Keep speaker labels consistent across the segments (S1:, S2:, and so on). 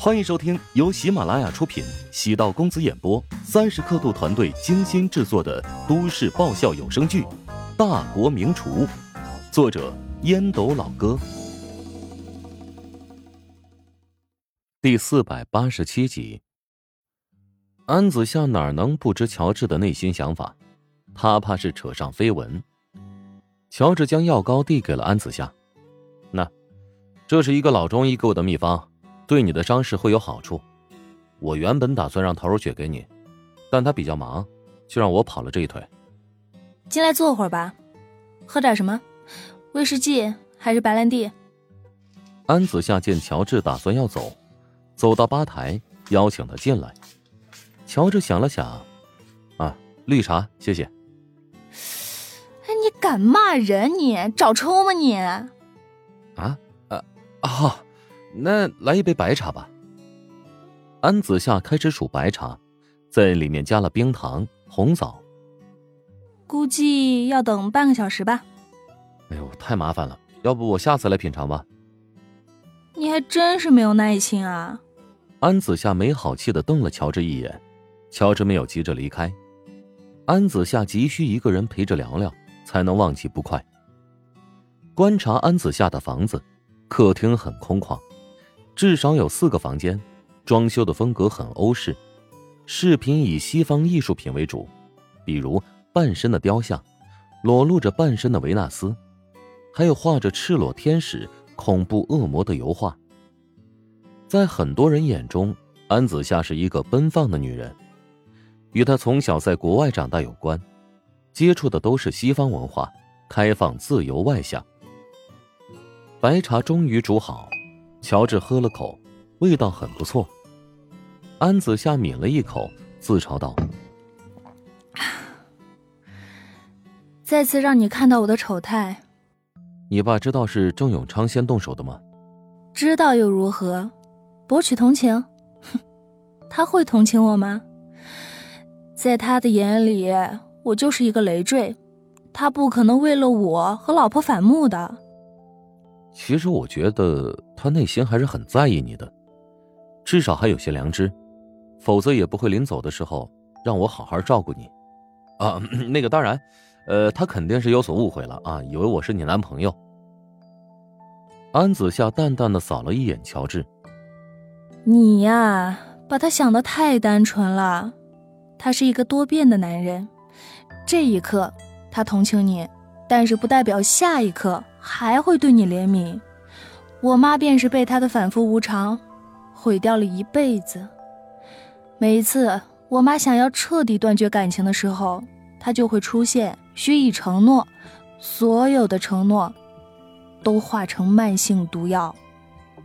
S1: 欢迎收听由喜马拉雅出品、喜道公子演播、三十刻度团队精心制作的都市爆笑有声剧《大国名厨》，作者烟斗老哥，第四百八十七集。安子夏哪能不知乔治的内心想法？他怕是扯上绯闻。乔治将药膏递给了安子夏，那，这是一个老中医给我的秘方。对你的伤势会有好处。我原本打算让陶如雪给你，但她比较忙，就让我跑了这一腿。
S2: 进来坐会儿吧，喝点什么？威士忌还是白兰地？
S1: 安子夏见乔治打算要走，走到吧台邀请他进来。乔治想了想，啊，绿茶，谢谢。
S2: 哎，你敢骂人？你找抽吗你？
S1: 啊，啊，啊！那来一杯白茶吧。安子夏开始数白茶，在里面加了冰糖、红枣。
S2: 估计要等半个小时吧。
S1: 哎呦，太麻烦了，要不我下次来品尝吧。
S2: 你还真是没有耐心啊！
S1: 安子夏没好气的瞪了乔治一眼，乔治没有急着离开。安子夏急需一个人陪着聊聊，才能忘记不快。观察安子夏的房子，客厅很空旷。至少有四个房间，装修的风格很欧式，饰品以西方艺术品为主，比如半身的雕像，裸露着半身的维纳斯，还有画着赤裸天使、恐怖恶魔的油画。在很多人眼中，安子夏是一个奔放的女人，与她从小在国外长大有关，接触的都是西方文化，开放、自由、外向。白茶终于煮好。乔治喝了口，味道很不错。安子夏抿了一口，自嘲道：“
S2: 再次让你看到我的丑态。”
S1: 你爸知道是郑永昌先动手的吗？
S2: 知道又如何？博取同情？哼，他会同情我吗？在他的眼里，我就是一个累赘，他不可能为了我和老婆反目的。
S1: 其实我觉得他内心还是很在意你的，至少还有些良知，否则也不会临走的时候让我好好照顾你。啊，那个当然，呃，他肯定是有所误会了啊，以为我是你男朋友。安子夏淡淡的扫了一眼乔治，
S2: 你呀，把他想的太单纯了，他是一个多变的男人，这一刻他同情你，但是不代表下一刻。还会对你怜悯，我妈便是被他的反复无常毁掉了一辈子。每一次我妈想要彻底断绝感情的时候，他就会出现，许以承诺，所有的承诺都化成慢性毒药。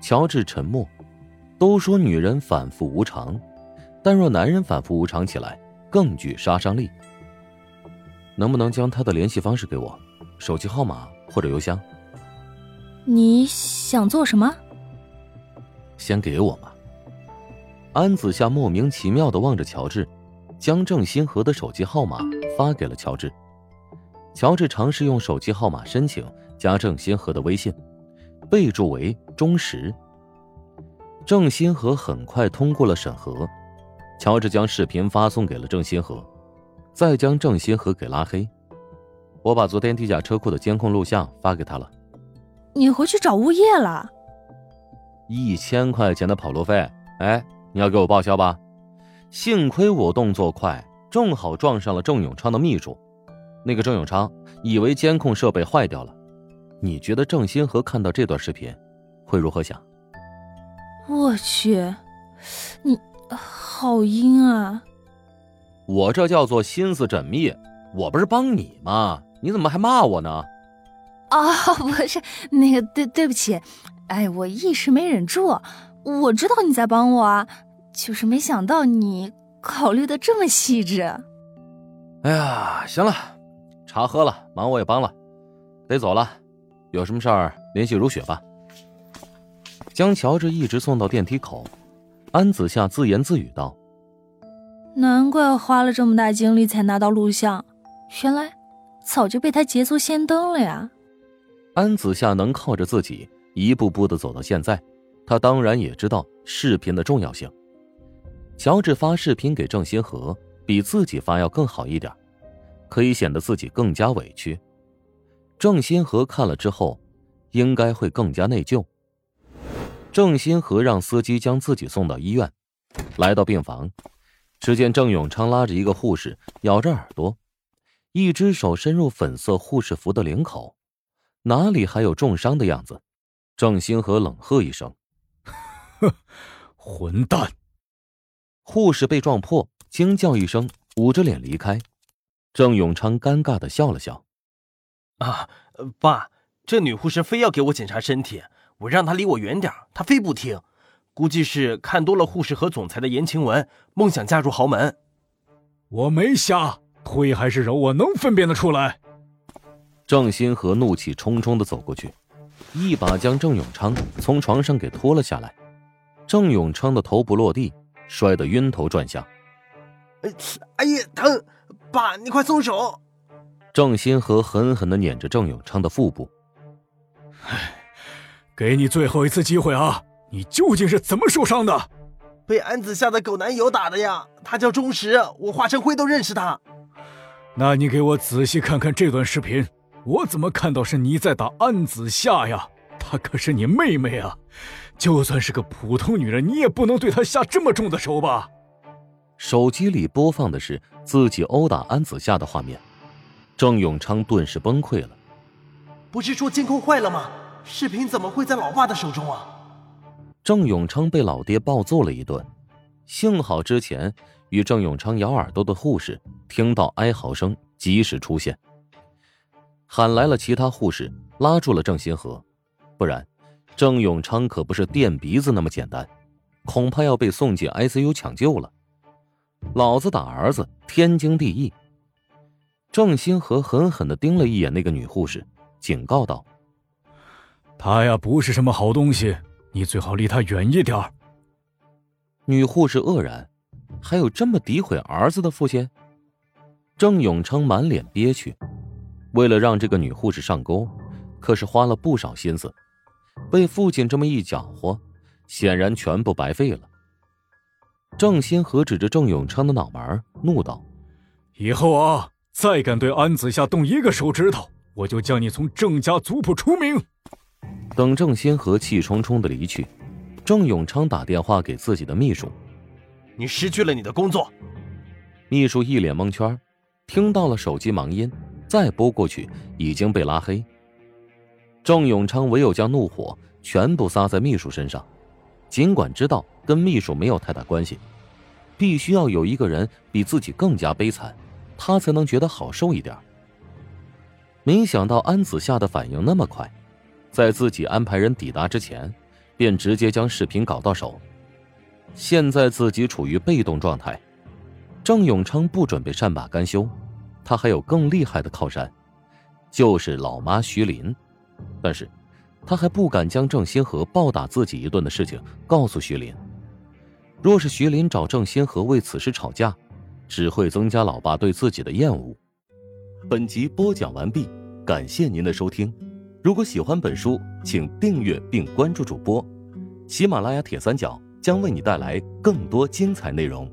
S1: 乔治沉默。都说女人反复无常，但若男人反复无常起来，更具杀伤力。能不能将他的联系方式给我，手机号码或者邮箱？
S2: 你想做什么？
S1: 先给我嘛。安子夏莫名其妙的望着乔治，将郑新河的手机号码发给了乔治。乔治尝试用手机号码申请加郑新河的微信，备注为忠实。郑新河很快通过了审核，乔治将视频发送给了郑新河，再将郑新河给拉黑。我把昨天地下车库的监控录像发给他了。
S2: 你回去找物业了？
S1: 一千块钱的跑路费，哎，你要给我报销吧？幸亏我动作快，正好撞上了郑永昌的秘书。那个郑永昌以为监控设备坏掉了。你觉得郑新和看到这段视频会如何想？
S2: 我去，你好阴啊！
S1: 我这叫做心思缜密，我不是帮你吗？你怎么还骂我呢？
S2: 哦，不是那个，对对不起，哎，我一时没忍住。我知道你在帮我啊，就是没想到你考虑的这么细致。
S1: 哎呀，行了，茶喝了，忙我也帮了，得走了。有什么事儿联系如雪吧。将乔治一直送到电梯口，安子夏自言自语道：“
S2: 难怪花了这么大精力才拿到录像，原来早就被他捷足先登了呀。”
S1: 安子夏能靠着自己一步步的走到现在，他当然也知道视频的重要性。乔治发视频给郑新河，比自己发要更好一点，可以显得自己更加委屈。郑新河看了之后，应该会更加内疚。郑新河让司机将自己送到医院，来到病房，只见郑永昌拉着一个护士，咬着耳朵，一只手伸入粉色护士服的领口，哪里还有重伤的样子？郑星河冷喝一声：“
S3: 哼，混蛋！”
S1: 护士被撞破，惊叫一声，捂着脸离开。郑永昌尴尬的笑了笑：“
S4: 啊，爸，这女护士非要给我检查身体，我让她离我远点她非不听。估计是看多了护士和总裁的言情文，梦想嫁入豪门。
S3: 我没瞎，推还是柔，我能分辨得出来。”
S1: 郑新河怒气冲冲的走过去，一把将郑永昌从床上给拖了下来。郑永昌的头部落地。摔得晕头转向，
S4: 哎，哎呀，疼！爸，你快松手！
S1: 郑新河狠狠的捻着郑永昌的腹部。
S3: 哎，给你最后一次机会啊！你究竟是怎么受伤的？
S4: 被安子夏的狗男友打的呀！他叫钟石，我化成灰都认识他。
S3: 那你给我仔细看看这段视频，我怎么看到是你在打安子夏呀？她可是你妹妹啊！就算是个普通女人，你也不能对她下这么重的手吧？
S1: 手机里播放的是自己殴打安子夏的画面，郑永昌顿时崩溃了。
S4: 不是说监控坏了吗？视频怎么会在老爸的手中啊？
S1: 郑永昌被老爹暴揍了一顿，幸好之前与郑永昌咬耳朵的护士听到哀嚎声，及时出现，喊来了其他护士，拉住了郑新河，不然。郑永昌可不是垫鼻子那么简单，恐怕要被送进 ICU 抢救了。老子打儿子天经地义。郑新河狠狠的盯了一眼那个女护士，警告道：“
S3: 她呀，不是什么好东西，你最好离她远一点。”
S1: 女护士愕然：“还有这么诋毁儿子的父亲？”郑永昌满脸憋屈，为了让这个女护士上钩，可是花了不少心思。被父亲这么一搅和，显然全部白费了。郑新河指着郑永昌的脑门，怒道：“
S3: 以后啊，再敢对安子夏动一个手指头，我就将你从郑家族谱除名。”
S1: 等郑新河气冲冲的离去，郑永昌打电话给自己的秘书：“
S4: 你失去了你的工作。”
S1: 秘书一脸蒙圈，听到了手机忙音，再拨过去已经被拉黑。郑永昌唯有将怒火全部撒在秘书身上，尽管知道跟秘书没有太大关系，必须要有一个人比自己更加悲惨，他才能觉得好受一点。没想到安子夏的反应那么快，在自己安排人抵达之前，便直接将视频搞到手。现在自己处于被动状态，郑永昌不准备善罢甘休，他还有更厉害的靠山，就是老妈徐林。但是，他还不敢将郑新河暴打自己一顿的事情告诉徐林。若是徐林找郑新河为此事吵架，只会增加老爸对自己的厌恶。本集播讲完毕，感谢您的收听。如果喜欢本书，请订阅并关注主播。喜马拉雅铁三角将为你带来更多精彩内容。